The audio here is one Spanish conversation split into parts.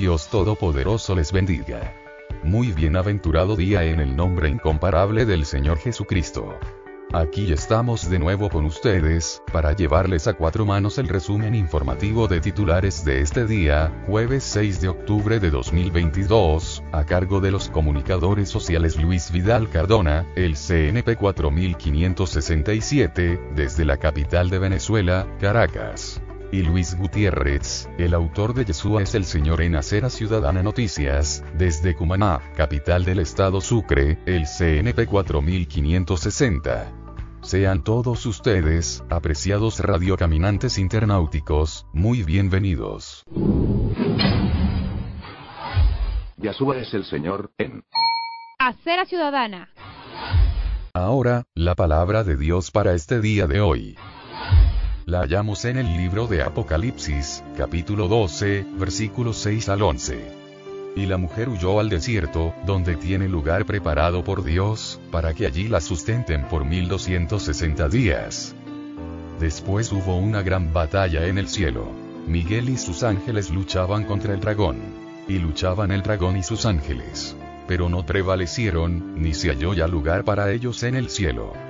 Dios Todopoderoso les bendiga. Muy bienaventurado día en el nombre incomparable del Señor Jesucristo. Aquí estamos de nuevo con ustedes, para llevarles a cuatro manos el resumen informativo de titulares de este día, jueves 6 de octubre de 2022, a cargo de los comunicadores sociales Luis Vidal Cardona, el CNP 4567, desde la capital de Venezuela, Caracas y Luis Gutiérrez, el autor de Yeshua es el Señor en Acera Ciudadana Noticias, desde Cumaná, capital del estado Sucre, el CNP 4560. Sean todos ustedes, apreciados radiocaminantes internauticos, muy bienvenidos. Yahshua es el Señor, en Acera Ciudadana. Ahora, la palabra de Dios para este día de hoy. La hallamos en el libro de Apocalipsis, capítulo 12, versículos 6 al 11. Y la mujer huyó al desierto, donde tiene lugar preparado por Dios, para que allí la sustenten por 1260 días. Después hubo una gran batalla en el cielo. Miguel y sus ángeles luchaban contra el dragón. Y luchaban el dragón y sus ángeles. Pero no prevalecieron, ni se halló ya lugar para ellos en el cielo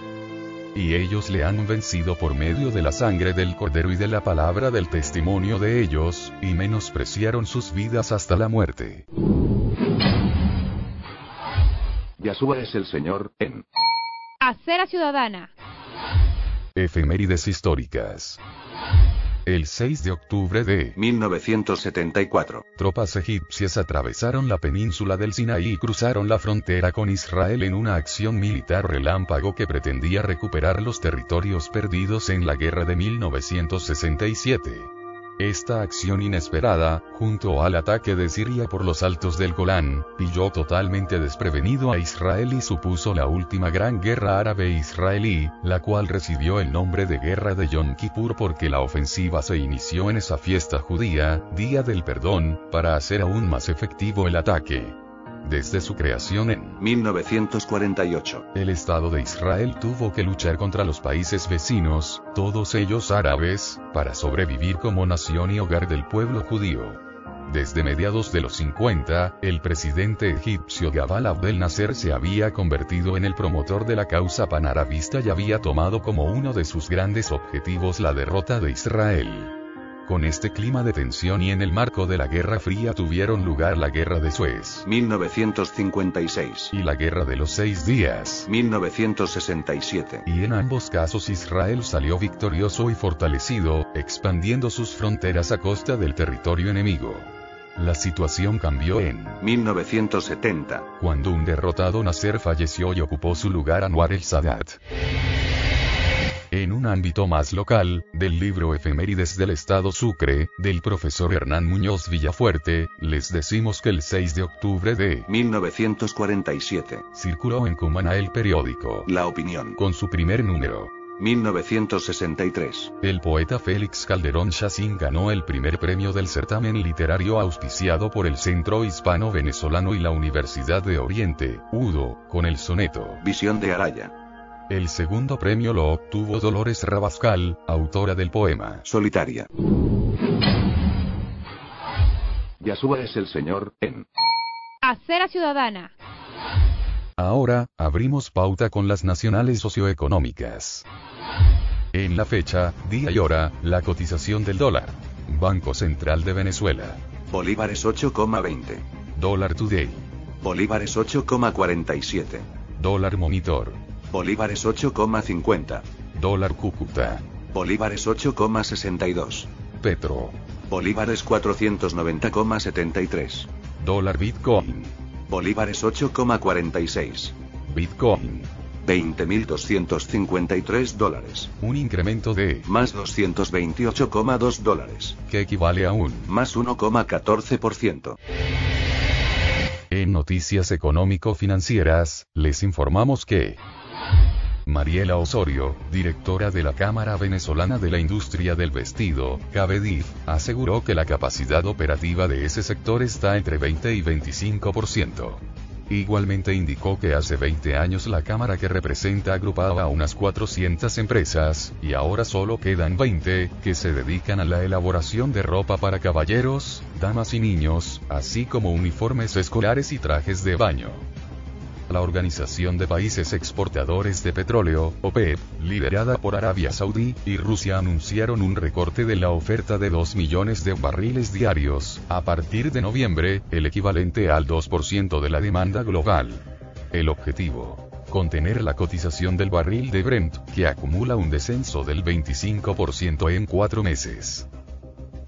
y ellos le han vencido por medio de la sangre del cordero y de la palabra del testimonio de ellos, y menospreciaron sus vidas hasta la muerte. Yahshua es el Señor, en Acera Ciudadana. Efemérides históricas. El 6 de octubre de 1974, tropas egipcias atravesaron la península del Sinaí y cruzaron la frontera con Israel en una acción militar relámpago que pretendía recuperar los territorios perdidos en la guerra de 1967. Esta acción inesperada, junto al ataque de Siria por los altos del Golán, pilló totalmente desprevenido a Israel y supuso la última gran guerra árabe-israelí, la cual recibió el nombre de Guerra de Yom Kippur porque la ofensiva se inició en esa fiesta judía, Día del Perdón, para hacer aún más efectivo el ataque. Desde su creación en 1948, el Estado de Israel tuvo que luchar contra los países vecinos, todos ellos árabes, para sobrevivir como nación y hogar del pueblo judío. Desde mediados de los 50, el presidente egipcio Gabal Abdel Nasser se había convertido en el promotor de la causa panarabista y había tomado como uno de sus grandes objetivos la derrota de Israel. Con este clima de tensión y en el marco de la Guerra Fría tuvieron lugar la Guerra de Suez 1956 y la Guerra de los Seis Días 1967. Y en ambos casos Israel salió victorioso y fortalecido, expandiendo sus fronteras a costa del territorio enemigo. La situación cambió en 1970, cuando un derrotado Nasser falleció y ocupó su lugar Anwar el-Sadat. En un ámbito más local, del libro Efemérides del Estado Sucre, del profesor Hernán Muñoz Villafuerte, les decimos que el 6 de octubre de 1947, circuló en Cumaná el periódico. La Opinión, con su primer número. 1963, El poeta Félix Calderón Chacín ganó el primer premio del certamen literario auspiciado por el Centro Hispano Venezolano y la Universidad de Oriente, UDO, con el soneto. Visión de Araya, El segundo premio lo obtuvo Dolores Rabascal, autora del poema Solitaria. Yahshua es el Señor, en Acera Ciudadana. Ahora, abrimos pauta con las nacionales socioeconómicas. En la fecha, día y hora, la cotización del dólar. Banco Central de Venezuela. Bolívares 8,20. Dólar Today. Bolívares 8,47. Dólar Monitor. Bolívares 8,50. Dólar Cúcuta. Bolívares 8,62. Petro. Bolívares 490,73. Dólar Bitcoin. Bolívares 8,46. Bitcoin. 20.253 dólares. Un incremento de Más 228,2 dólares. que equivale a un Más 1,14%. En noticias económico-financieras, les informamos que Mariela Osorio, directora de la Cámara Venezolana de la Industria del Vestido, CABEDIF, aseguró que la capacidad operativa de ese sector está entre 20 y 25%. Igualmente indicó que hace 20 años la Cámara que representa agrupaba a unas 400 empresas, y ahora solo quedan 20, que se dedican a la elaboración de ropa para caballeros, damas y niños, así como uniformes escolares y trajes de baño. La Organización de Países Exportadores de Petróleo, OPEP, liderada por Arabia Saudí y Rusia anunciaron un recorte de la oferta de 2 millones de barriles diarios, a partir de noviembre, el equivalente al 2% de la demanda global. El objetivo. Contener la cotización del barril de Brent, que acumula un descenso del 25% en cuatro meses.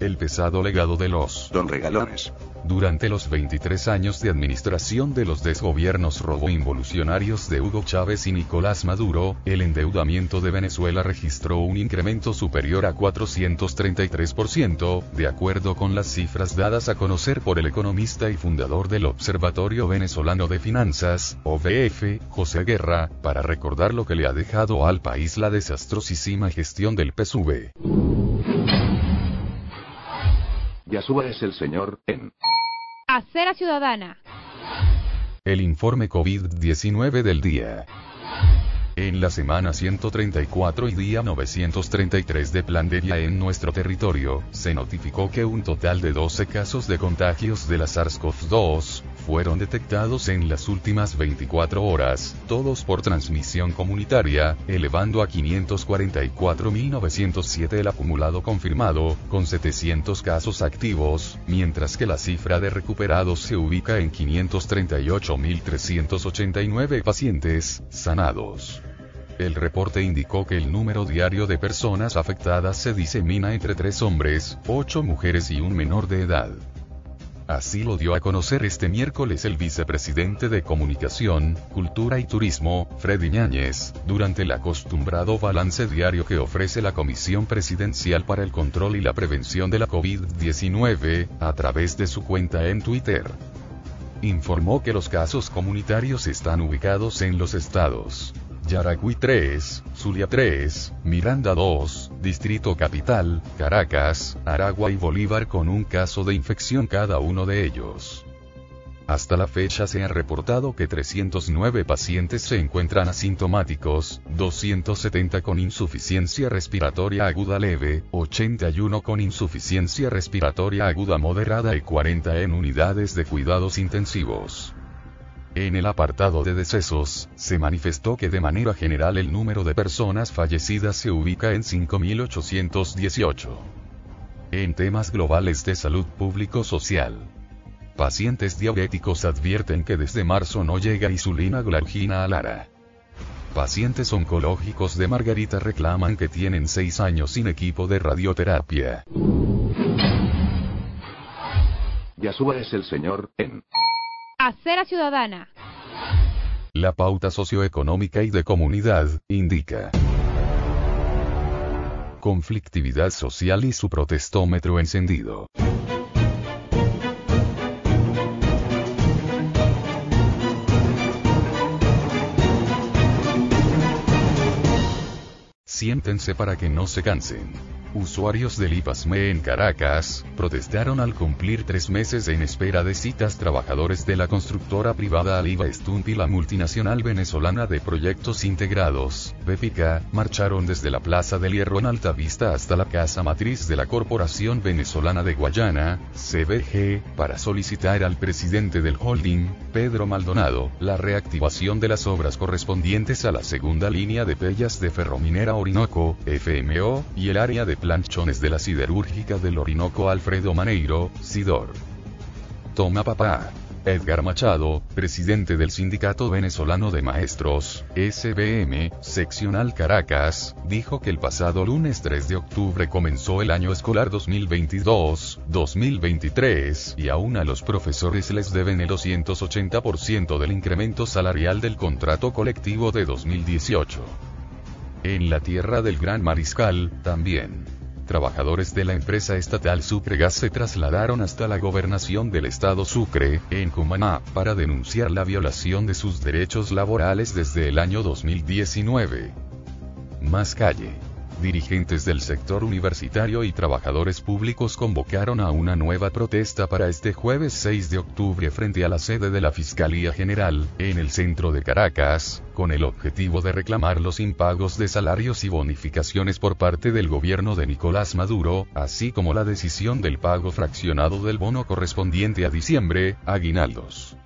El pesado legado de los Don Regalones. durante los 23 años de administración de los desgobiernos roboinvolucionarios de Hugo Chávez y Nicolás Maduro, el endeudamiento de Venezuela registró un incremento superior a 433%, de acuerdo con las cifras dadas a conocer por el economista y fundador del Observatorio Venezolano de Finanzas, OVF, José Guerra, para recordar lo que le ha dejado al país la desastrosísima gestión del PSUV. Yasúa es el señor, en. Acera Ciudadana. El informe COVID-19 del día. En la semana 134 y día 933 de pandemia en nuestro territorio, se notificó que un total de 12 casos de contagios de la SARS-CoV-2 fueron detectados en las últimas 24 horas, todos por transmisión comunitaria, elevando a 544.907 el acumulado confirmado, con 700 casos activos, mientras que la cifra de recuperados se ubica en 538.389 pacientes sanados. El reporte indicó que el número diario de personas afectadas se disemina entre tres hombres, ocho mujeres y un menor de edad. Así lo dio a conocer este miércoles el vicepresidente de Comunicación, Cultura y Turismo, Freddy Ñáñez, durante el acostumbrado balance diario que ofrece la Comisión Presidencial para el Control y la Prevención de la COVID-19, a través de su cuenta en Twitter. Informó que los casos comunitarios están ubicados en los estados. Yaracuy 3, Zulia 3, Miranda 2, Distrito Capital, Caracas, Aragua y Bolívar con un caso de infección cada uno de ellos. Hasta la fecha se ha reportado que 309 pacientes se encuentran asintomáticos, 270 con insuficiencia respiratoria aguda leve, 81 con insuficiencia respiratoria aguda moderada y 40 en unidades de cuidados intensivos. En el apartado de decesos, se manifestó que de manera general el número de personas fallecidas se ubica en 5.818. En temas globales de salud público-social. Pacientes diabéticos advierten que desde marzo no llega insulina glargina a Lara. Pacientes oncológicos de Margarita reclaman que tienen 6 años sin equipo de radioterapia. Yasúa es el señor, en. Acera Ciudadana. La pauta socioeconómica y de comunidad, indica. Conflictividad social y su protestómetro encendido. Siéntense para que no se cansen. Usuarios del IPASME en Caracas, protestaron al cumplir tres meses en espera de citas. Trabajadores de la constructora privada Aliva Stump y la multinacional venezolana de proyectos integrados, BEPICA, marcharon desde la Plaza del Hierro en Altavista hasta la casa matriz de la Corporación Venezolana de Guayana, CBG, para solicitar al presidente del holding, Pedro Maldonado, la reactivación de las obras correspondientes a la segunda línea de pellas de Ferrominera Orinoco, FMO, y el área de planchones de la siderúrgica del Orinoco Alfredo Maneiro, Sidor. Toma papá. Edgar Machado, presidente del Sindicato Venezolano de Maestros, SBM, seccional Caracas, dijo que el pasado lunes 3 de octubre comenzó el año escolar 2022-2023 y aún a los profesores les deben el 280% del incremento salarial del contrato colectivo de 2018. En la tierra del Gran Mariscal, también trabajadores de la empresa estatal Sucregas se trasladaron hasta la gobernación del estado Sucre, en Cumaná, para denunciar la violación de sus derechos laborales desde el año 2019. Más calle dirigentes del sector universitario y trabajadores públicos convocaron a una nueva protesta para este jueves 6 de octubre frente a la sede de la Fiscalía General, en el centro de Caracas, con el objetivo de reclamar los impagos de salarios y bonificaciones por parte del gobierno de Nicolás Maduro, así como la decisión del pago fraccionado del bono correspondiente a diciembre, aguinaldos.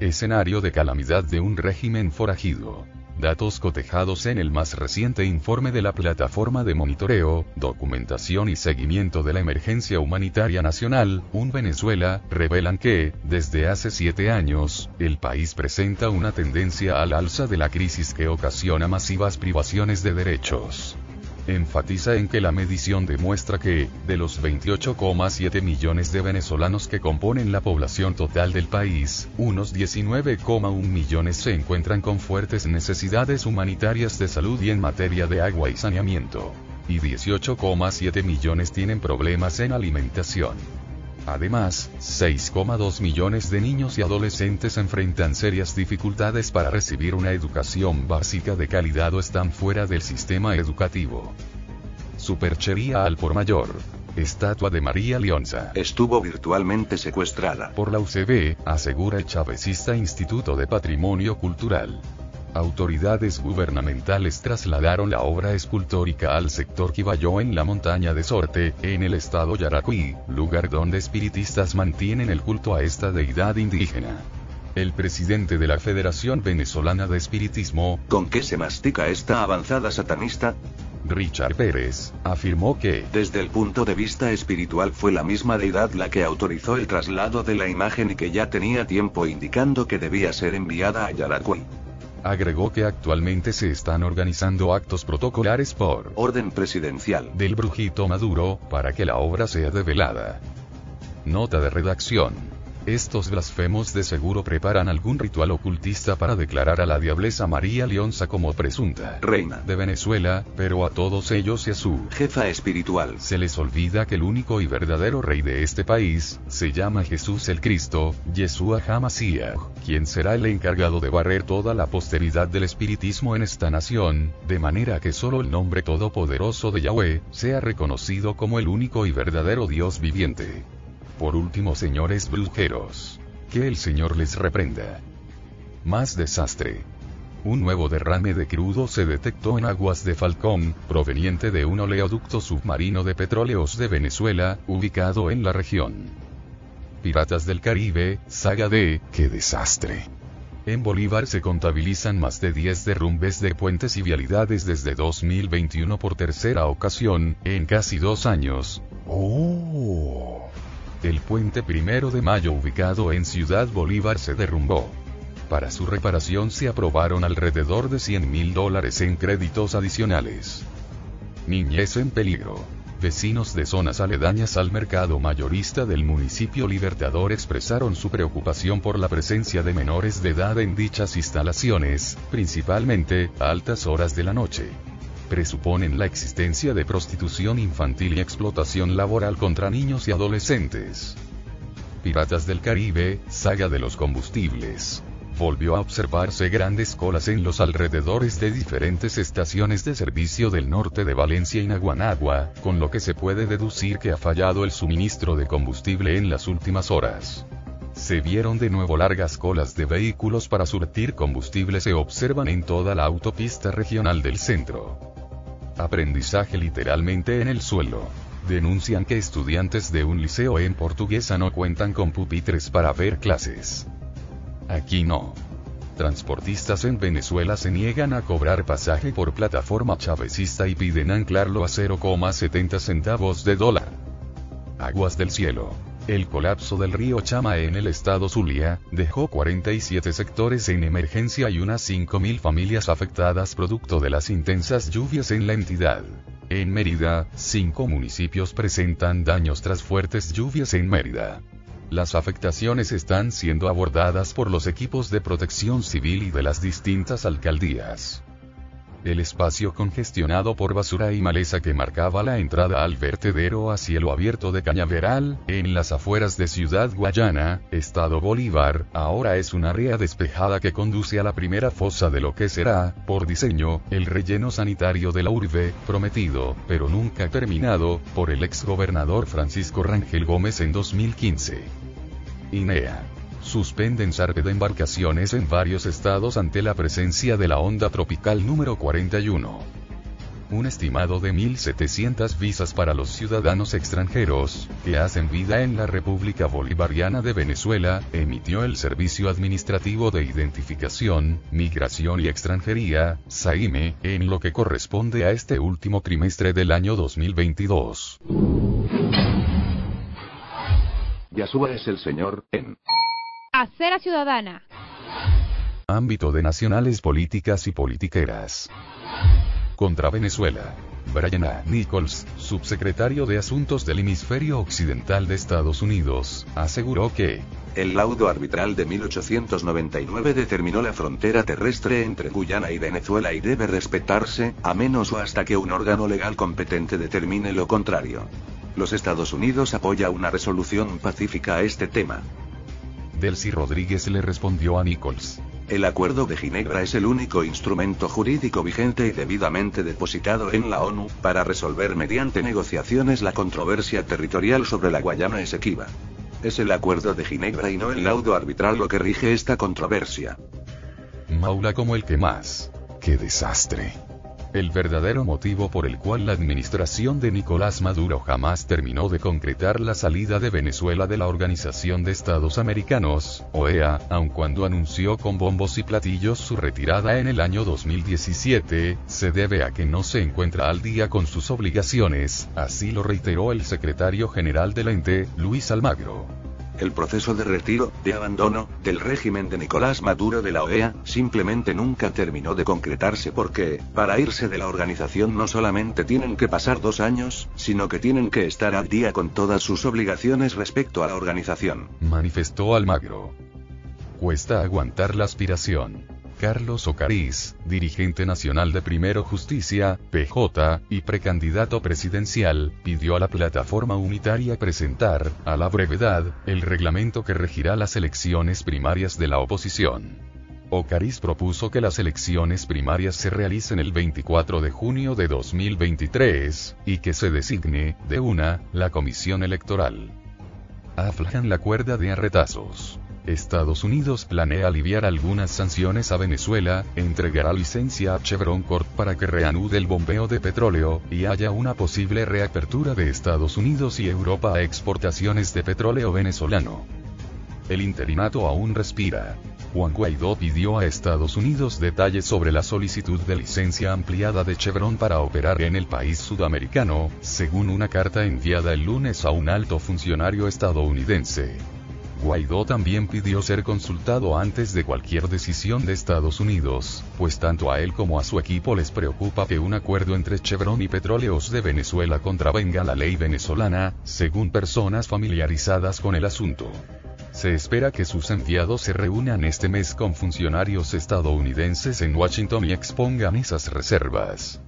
Escenario de calamidad de un régimen forajido. Datos cotejados en el más reciente informe de la Plataforma de Monitoreo, Documentación y Seguimiento de la Emergencia Humanitaria Nacional, UN Venezuela, revelan que, desde hace siete años, el país presenta una tendencia al alza de la crisis que ocasiona masivas privaciones de derechos enfatiza en que la medición demuestra que, de los 28,7 millones de venezolanos que componen la población total del país, unos 19,1 millones se encuentran con fuertes necesidades humanitarias de salud y en materia de agua y saneamiento. Y 18,7 millones tienen problemas en alimentación. Además, 6,2 millones de niños y adolescentes enfrentan serias dificultades para recibir una educación básica de calidad o están fuera del sistema educativo. Superchería al por mayor. Estatua de María Leonza. Estuvo virtualmente secuestrada. Por la UCB, asegura el chavecista Instituto de Patrimonio Cultural autoridades gubernamentales trasladaron la obra escultórica al sector Quibayó en la montaña de Sorte, en el estado Yaracuy, lugar donde espiritistas mantienen el culto a esta deidad indígena. El presidente de la Federación Venezolana de Espiritismo, ¿con qué se mastica esta avanzada satanista? Richard Pérez, afirmó que, desde el punto de vista espiritual fue la misma deidad la que autorizó el traslado de la imagen y que ya tenía tiempo indicando que debía ser enviada a Yaracuy. Agregó que actualmente se están organizando actos protocolares por orden presidencial del brujito Maduro, para que la obra sea develada. Nota de redacción. Estos blasfemos de seguro preparan algún ritual ocultista para declarar a la diableza María Leonza como presunta reina de Venezuela, pero a todos ellos y a su jefa espiritual se les olvida que el único y verdadero rey de este país se llama Jesús el Cristo, Yeshua HaMashiach, quien será el encargado de barrer toda la posteridad del espiritismo en esta nación, de manera que solo el nombre todopoderoso de Yahweh sea reconocido como el único y verdadero Dios viviente. Por último, señores brujeros. Que el Señor les reprenda. Más desastre. Un nuevo derrame de crudo se detectó en aguas de Falcón, proveniente de un oleoducto submarino de petróleos de Venezuela, ubicado en la región. Piratas del Caribe, saga de, ¡qué desastre! En Bolívar se contabilizan más de 10 derrumbes de puentes y vialidades desde 2021 por tercera ocasión, en casi dos años. ¡Oh! El puente primero de mayo ubicado en Ciudad Bolívar se derrumbó. Para su reparación se aprobaron alrededor de 100 mil dólares en créditos adicionales. Niñez en peligro. Vecinos de zonas aledañas al mercado mayorista del municipio Libertador expresaron su preocupación por la presencia de menores de edad en dichas instalaciones, principalmente a altas horas de la noche presuponen la existencia de prostitución infantil y explotación laboral contra niños y adolescentes. Piratas del Caribe, saga de los combustibles. Volvió a observarse grandes colas en los alrededores de diferentes estaciones de servicio del norte de Valencia y Naguanagua, con lo que se puede deducir que ha fallado el suministro de combustible en las últimas horas. Se vieron de nuevo largas colas de vehículos para surtir combustible se observan en toda la autopista regional del centro. Aprendizaje literalmente en el suelo. Denuncian que estudiantes de un liceo en portuguesa no cuentan con pupitres para ver clases. Aquí no. Transportistas en Venezuela se niegan a cobrar pasaje por plataforma chavecista y piden anclarlo a 0,70 centavos de dólar. Aguas del cielo. El colapso del río Chama en el estado Zulia dejó 47 sectores en emergencia y unas 5.000 familias afectadas producto de las intensas lluvias en la entidad. En Mérida, cinco municipios presentan daños tras fuertes lluvias en Mérida. Las afectaciones están siendo abordadas por los equipos de protección civil y de las distintas alcaldías. El espacio congestionado por basura y maleza que marcaba la entrada al vertedero a cielo abierto de Cañaveral, en las afueras de Ciudad Guayana, Estado Bolívar, ahora es un área despejada que conduce a la primera fosa de lo que será, por diseño, el relleno sanitario de la urbe, prometido, pero nunca terminado, por el exgobernador Francisco Rangel Gómez en 2015. INEA suspenden zarpe de embarcaciones en varios estados ante la presencia de la onda tropical número 41. Un estimado de 1.700 visas para los ciudadanos extranjeros, que hacen vida en la República Bolivariana de Venezuela, emitió el Servicio Administrativo de Identificación, Migración y Extranjería, SAIME, en lo que corresponde a este último trimestre del año 2022. Yasúa es el Señor, en Acera Ciudadana. Ámbito de nacionales políticas y politiqueras. Contra Venezuela. Brian A. Nichols, subsecretario de Asuntos del Hemisferio Occidental de Estados Unidos, aseguró que el laudo arbitral de 1899 determinó la frontera terrestre entre Guyana y Venezuela y debe respetarse, a menos o hasta que un órgano legal competente determine lo contrario. Los Estados Unidos apoya una resolución pacífica a este tema. Delcy Rodríguez le respondió a Nichols. El acuerdo de Ginebra es el único instrumento jurídico vigente y debidamente depositado en la ONU, para resolver mediante negociaciones la controversia territorial sobre la Guayana Esequiba. Es el acuerdo de Ginebra y no el laudo arbitral lo que rige esta controversia. Maula como el que más. ¡Qué desastre! El verdadero motivo por el cual la administración de Nicolás Maduro jamás terminó de concretar la salida de Venezuela de la Organización de Estados Americanos, OEA, aun cuando anunció con bombos y platillos su retirada en el año 2017, se debe a que no se encuentra al día con sus obligaciones, así lo reiteró el secretario general del ente, Luis Almagro. El proceso de retiro, de abandono, del régimen de Nicolás Maduro de la OEA, simplemente nunca terminó de concretarse porque, para irse de la organización no solamente tienen que pasar dos años, sino que tienen que estar al día con todas sus obligaciones respecto a la organización. Manifestó Almagro. Cuesta aguantar la aspiración. Carlos Ocariz, dirigente nacional de Primero Justicia, PJ, y precandidato presidencial, pidió a la plataforma unitaria presentar, a la brevedad, el reglamento que regirá las elecciones primarias de la oposición. Ocariz propuso que las elecciones primarias se realicen el 24 de junio de 2023, y que se designe, de una, la comisión electoral. Aflajan la cuerda de arretazos. Estados Unidos planea aliviar algunas sanciones a Venezuela, entregará licencia a Chevron Corp para que reanude el bombeo de petróleo, y haya una posible reapertura de Estados Unidos y Europa a exportaciones de petróleo venezolano. El interinato aún respira. Juan Guaidó pidió a Estados Unidos detalles sobre la solicitud de licencia ampliada de Chevron para operar en el país sudamericano, según una carta enviada el lunes a un alto funcionario estadounidense. Guaidó también pidió ser consultado antes de cualquier decisión de Estados Unidos, pues tanto a él como a su equipo les preocupa que un acuerdo entre Chevron y Petróleos de Venezuela contravenga la ley venezolana, según personas familiarizadas con el asunto. Se espera que sus enviados se reúnan este mes con funcionarios estadounidenses en Washington y expongan esas reservas.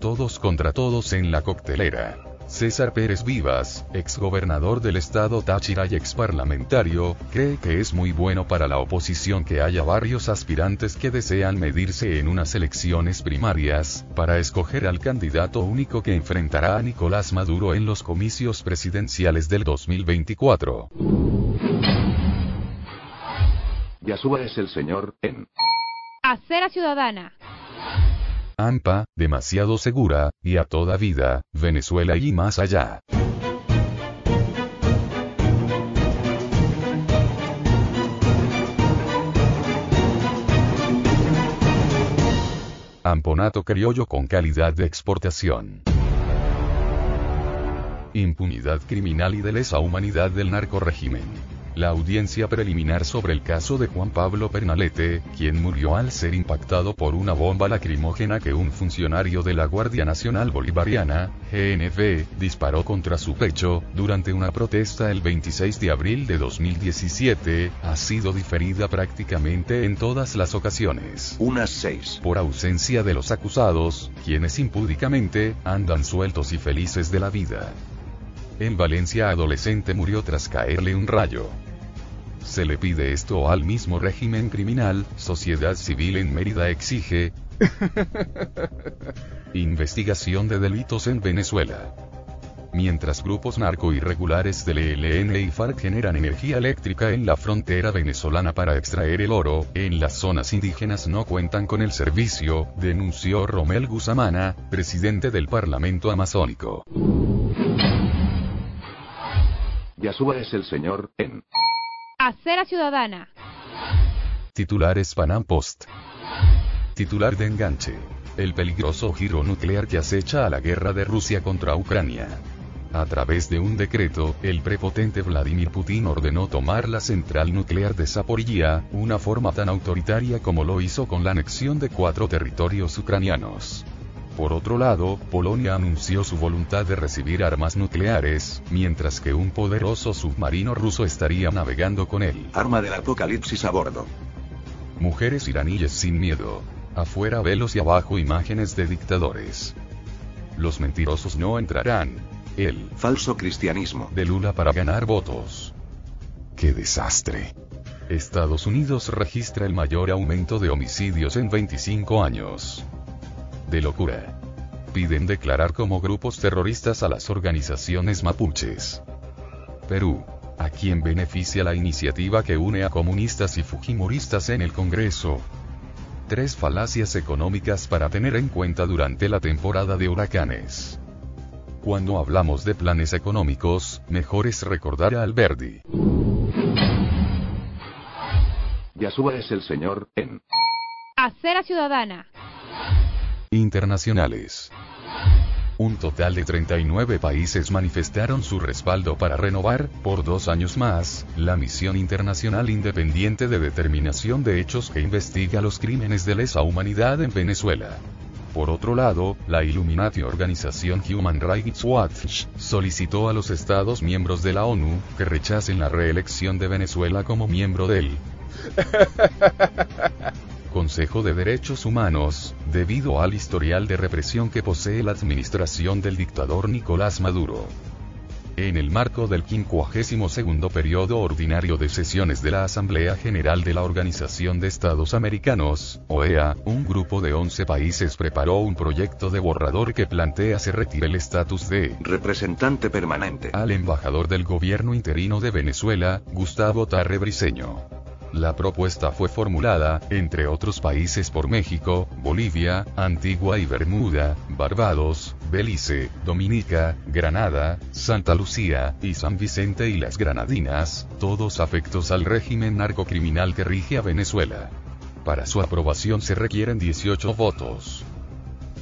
Todos contra todos en la coctelera. César Pérez Vivas, exgobernador del estado Táchira y exparlamentario, cree que es muy bueno para la oposición que haya varios aspirantes que desean medirse en unas elecciones primarias, para escoger al candidato único que enfrentará a Nicolás Maduro en los comicios presidenciales del 2024. Yasúa es el señor, en Acera Ciudadana. AMPA, demasiado segura, y a toda vida, Venezuela y más allá. Amponato criollo con calidad de exportación. impunidad criminal y de lesa humanidad del narcorégimen. La audiencia preliminar sobre el caso de Juan Pablo Pernalete, quien murió al ser impactado por una bomba lacrimógena que un funcionario de la Guardia Nacional Bolivariana, GNV, disparó contra su pecho, durante una protesta el 26 de abril de 2017, ha sido diferida prácticamente en todas las ocasiones. Unas seis. Por ausencia de los acusados, quienes impúdicamente, andan sueltos y felices de la vida. En Valencia adolescente murió tras caerle un rayo. Se le pide esto al mismo régimen criminal, sociedad civil en Mérida exige investigación de delitos en Venezuela. Mientras grupos narco irregulares del ELN y FARC generan energía eléctrica en la frontera venezolana para extraer el oro, en las zonas indígenas no cuentan con el servicio, denunció Romel Guzamana, presidente del Parlamento Amazónico. Yasúa es el señor, en. Acera Ciudadana. Titulares Panam Post. Titular de enganche. El peligroso giro nuclear que acecha a la guerra de Rusia contra Ucrania. A través de un decreto, el prepotente Vladimir Putin ordenó tomar la central nuclear de Zaporilla, una forma tan autoritaria como lo hizo con la anexión de cuatro territorios ucranianos. Por otro lado, Polonia anunció su voluntad de recibir armas nucleares, mientras que un poderoso submarino ruso estaría navegando con él. Arma del apocalipsis a bordo. Mujeres iraníes sin miedo. Afuera velos y abajo imágenes de dictadores. Los mentirosos no entrarán. El Falso cristianismo. de Lula para ganar votos. ¡Qué desastre! Estados Unidos registra el mayor aumento de homicidios en 25 años. De locura. Piden declarar como grupos terroristas a las organizaciones mapuches. Perú. ¿A quién beneficia la iniciativa que une a comunistas y fujimoristas en el Congreso? Tres falacias económicas para tener en cuenta durante la temporada de huracanes. Cuando hablamos de planes económicos, mejor es recordar a Alberdi. Yasúa es el señor, en. Acera Ciudadana. Internacionales. Un total de 39 países manifestaron su respaldo para renovar, por dos años más, la misión internacional independiente de determinación de hechos que investiga los crímenes de lesa humanidad en Venezuela. Por otro lado, la Illuminati organización Human Rights Watch solicitó a los Estados miembros de la ONU que rechacen la reelección de Venezuela como miembro del Consejo de Derechos Humanos, debido al historial de represión que posee la administración del dictador Nicolás Maduro. En el marco del 52 periodo ordinario de sesiones de la Asamblea General de la Organización de Estados Americanos, OEA, un grupo de 11 países preparó un proyecto de borrador que plantea se retire el estatus de Representante permanente. al embajador del gobierno interino de Venezuela, Gustavo Tarre Briceño. La propuesta fue formulada, entre otros países por México, Bolivia, Antigua y Bermuda, Barbados, Belice, Dominica, Granada, Santa Lucía, y San Vicente y las Granadinas, todos afectos al régimen narcocriminal que rige a Venezuela. Para su aprobación se requieren 18 votos.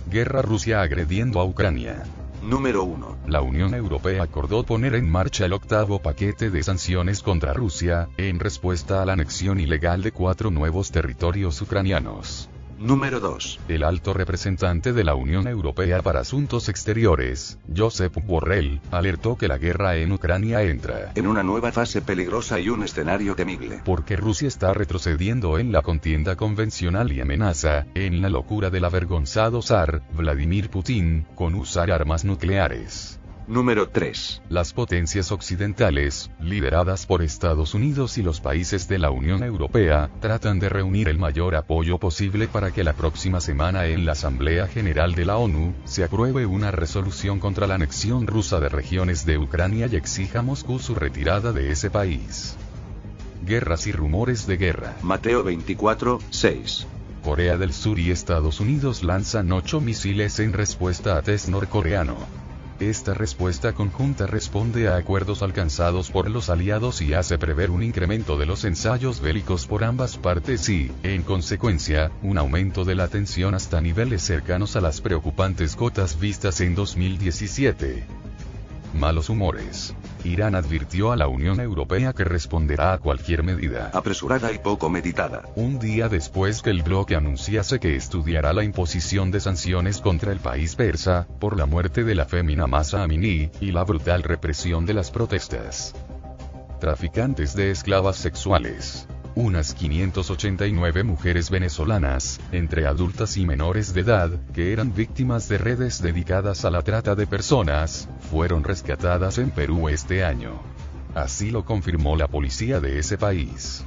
Guerra Rusia agrediendo a Ucrania. Número 1. La Unión Europea acordó poner en marcha el octavo paquete de sanciones contra Rusia, en respuesta a la anexión ilegal de cuatro nuevos territorios ucranianos. Número 2. El alto representante de la Unión Europea para Asuntos Exteriores, Josep Borrell, alertó que la guerra en Ucrania entra En una nueva fase peligrosa y un escenario temible. porque Rusia está retrocediendo en la contienda convencional y amenaza, en la locura del avergonzado zar, Vladimir Putin, con usar armas nucleares. Número 3. Las potencias occidentales, lideradas por Estados Unidos y los países de la Unión Europea, tratan de reunir el mayor apoyo posible para que la próxima semana en la Asamblea General de la ONU, se apruebe una resolución contra la anexión rusa de regiones de Ucrania y exija a Moscú su retirada de ese país. Guerras y rumores de guerra. Mateo 24, 6. Corea del Sur y Estados Unidos lanzan 8 misiles en respuesta a test norcoreano. Esta respuesta conjunta responde a acuerdos alcanzados por los aliados y hace prever un incremento de los ensayos bélicos por ambas partes y, en consecuencia, un aumento de la tensión hasta niveles cercanos a las preocupantes cotas vistas en 2017. Malos humores. Irán advirtió a la Unión Europea que responderá a cualquier medida apresurada y poco meditada. Un día después que el bloque anunciase que estudiará la imposición de sanciones contra el país persa, por la muerte de la fémina Masa Amini, y la brutal represión de las protestas. Traficantes de esclavas sexuales unas 589 mujeres venezolanas, entre adultas y menores de edad, que eran víctimas de redes dedicadas a la trata de personas, fueron rescatadas en Perú este año. Así lo confirmó la policía de ese país.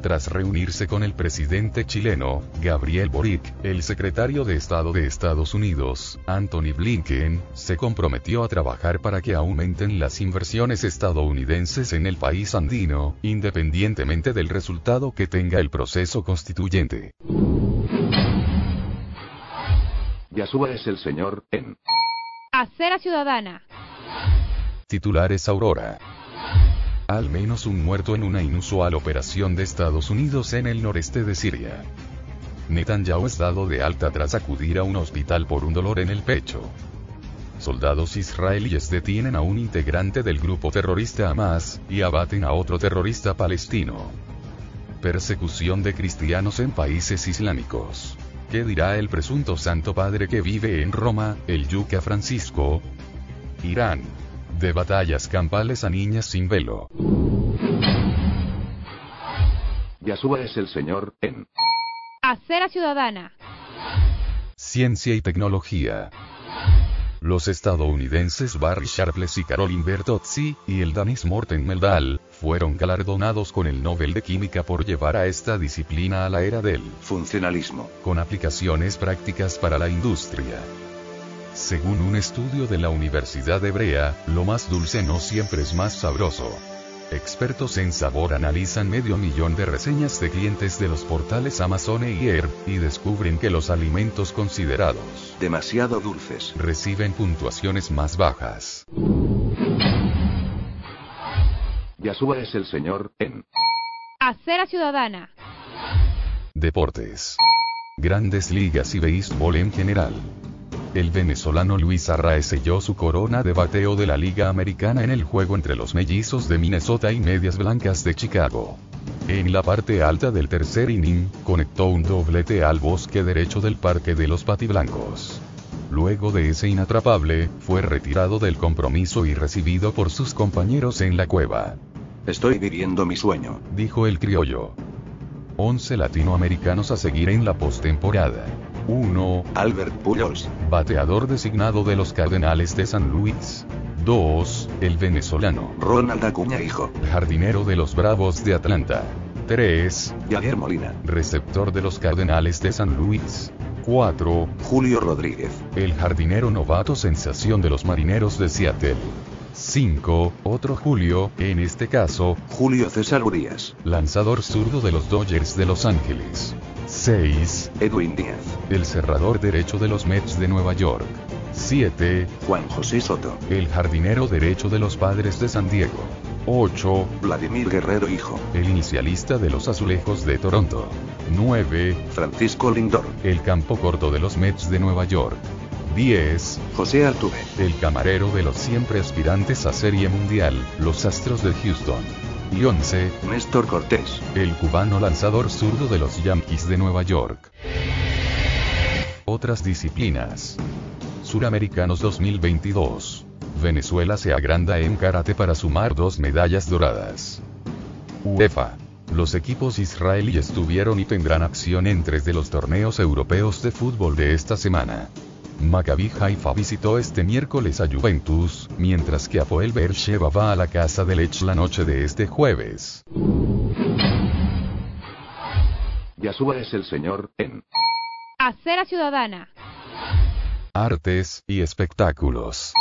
Tras reunirse con el presidente chileno, Gabriel Boric, el secretario de Estado de Estados Unidos, Anthony Blinken, se comprometió a trabajar para que aumenten las inversiones estadounidenses en el país andino, independientemente del resultado que tenga el proceso constituyente. Yasua es el señor, en Acera Ciudadana. Titulares Aurora. Al menos un muerto en una inusual operación de Estados Unidos en el noreste de Siria. Netanyahu es dado de alta tras acudir a un hospital por un dolor en el pecho. Soldados israelíes detienen a un integrante del grupo terrorista Hamas, y abaten a otro terrorista palestino. Persecución de cristianos en países islámicos. ¿Qué dirá el presunto Santo Padre que vive en Roma, el Yuca Francisco? Irán de batallas campales a niñas sin velo. Yasua es el señor, en Acera Ciudadana. Ciencia y tecnología. Los estadounidenses Barry Sharpless y Caroline Bertozzi, y el danés Morten Meldal, fueron galardonados con el Nobel de Química por llevar a esta disciplina a la era del funcionalismo, con aplicaciones prácticas para la industria. Según un estudio de la Universidad Hebrea, lo más dulce no siempre es más sabroso. Expertos en sabor analizan medio millón de reseñas de clientes de los portales Amazon e IER, y descubren que los alimentos considerados demasiado dulces reciben puntuaciones más bajas. Yasua es el señor, en Acera Ciudadana. Deportes. Grandes ligas y béisbol en general. El venezolano Luis Arraez selló su corona de bateo de la Liga Americana en el juego entre los mellizos de Minnesota y Medias Blancas de Chicago. En la parte alta del tercer inning, conectó un doblete al bosque derecho del parque de los patiblancos. Luego de ese inatrapable, fue retirado del compromiso y recibido por sus compañeros en la cueva. Estoy viviendo mi sueño, dijo el criollo. 11 latinoamericanos a seguir en la postemporada. 1. Albert Pujols, bateador designado de los Cardenales de San Luis. 2. El venezolano, Ronald Acuña hijo, jardinero de los Bravos de Atlanta. 3. Javier Molina, receptor de los Cardenales de San Luis. 4. Julio Rodríguez, El jardinero novato sensación de los Marineros de Seattle. 5. Otro Julio, en este caso, Julio César Urias, lanzador zurdo de los Dodgers de Los Ángeles. 6. Edwin Díaz, El cerrador derecho de los Mets de Nueva York. 7. Juan José Soto, El jardinero derecho de los Padres de San Diego. 8. Vladimir Guerrero hijo, El inicialista de los Azulejos de Toronto. 9. Francisco Lindor, El campo corto de los Mets de Nueva York. 10. José Altuve, El camarero de los siempre aspirantes a Serie Mundial, los Astros de Houston. Y 11. Néstor Cortés, El cubano lanzador zurdo de los Yankees de Nueva York. Otras disciplinas. Suramericanos 2022. Venezuela se agranda en karate para sumar dos medallas doradas. UEFA. Los equipos israelíes tuvieron y tendrán acción en tres de los torneos europeos de fútbol de esta semana. Maccabi Haifa visitó este miércoles a Juventus, mientras que Apoel Beersheba va a la casa de Lech la noche de este jueves. Yasua es el señor, en Acera Ciudadana. Artes y espectáculos.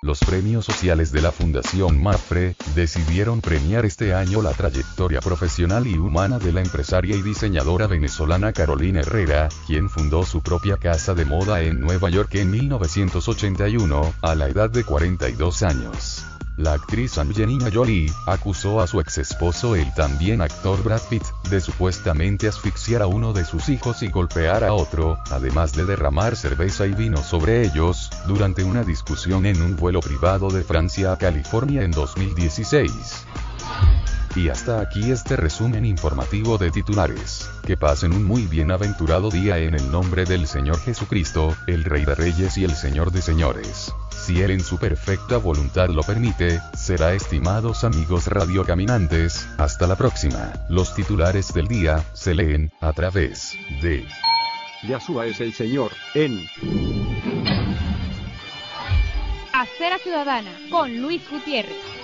Los premios sociales de la Fundación Mafre decidieron premiar este año la trayectoria profesional y humana de la empresaria y diseñadora venezolana Carolina Herrera, quien fundó su propia casa de moda en Nueva York en 1981, a la edad de 42 años. La actriz Angelina Jolie acusó a su ex esposo, el también actor Brad Pitt, de supuestamente asfixiar a uno de sus hijos y golpear a otro, además de derramar cerveza y vino sobre ellos, durante una discusión en un vuelo privado de Francia a California en 2016. Y hasta aquí este resumen informativo de titulares. Que pasen un muy bienaventurado día en el nombre del Señor Jesucristo, el Rey de Reyes y el Señor de Señores. Si Él en su perfecta voluntad lo permite, será estimados amigos radiocaminantes, hasta la próxima. Los titulares del día, se leen, a través de... Yahshua es el Señor, en... Acera Ciudadana, con Luis Gutiérrez.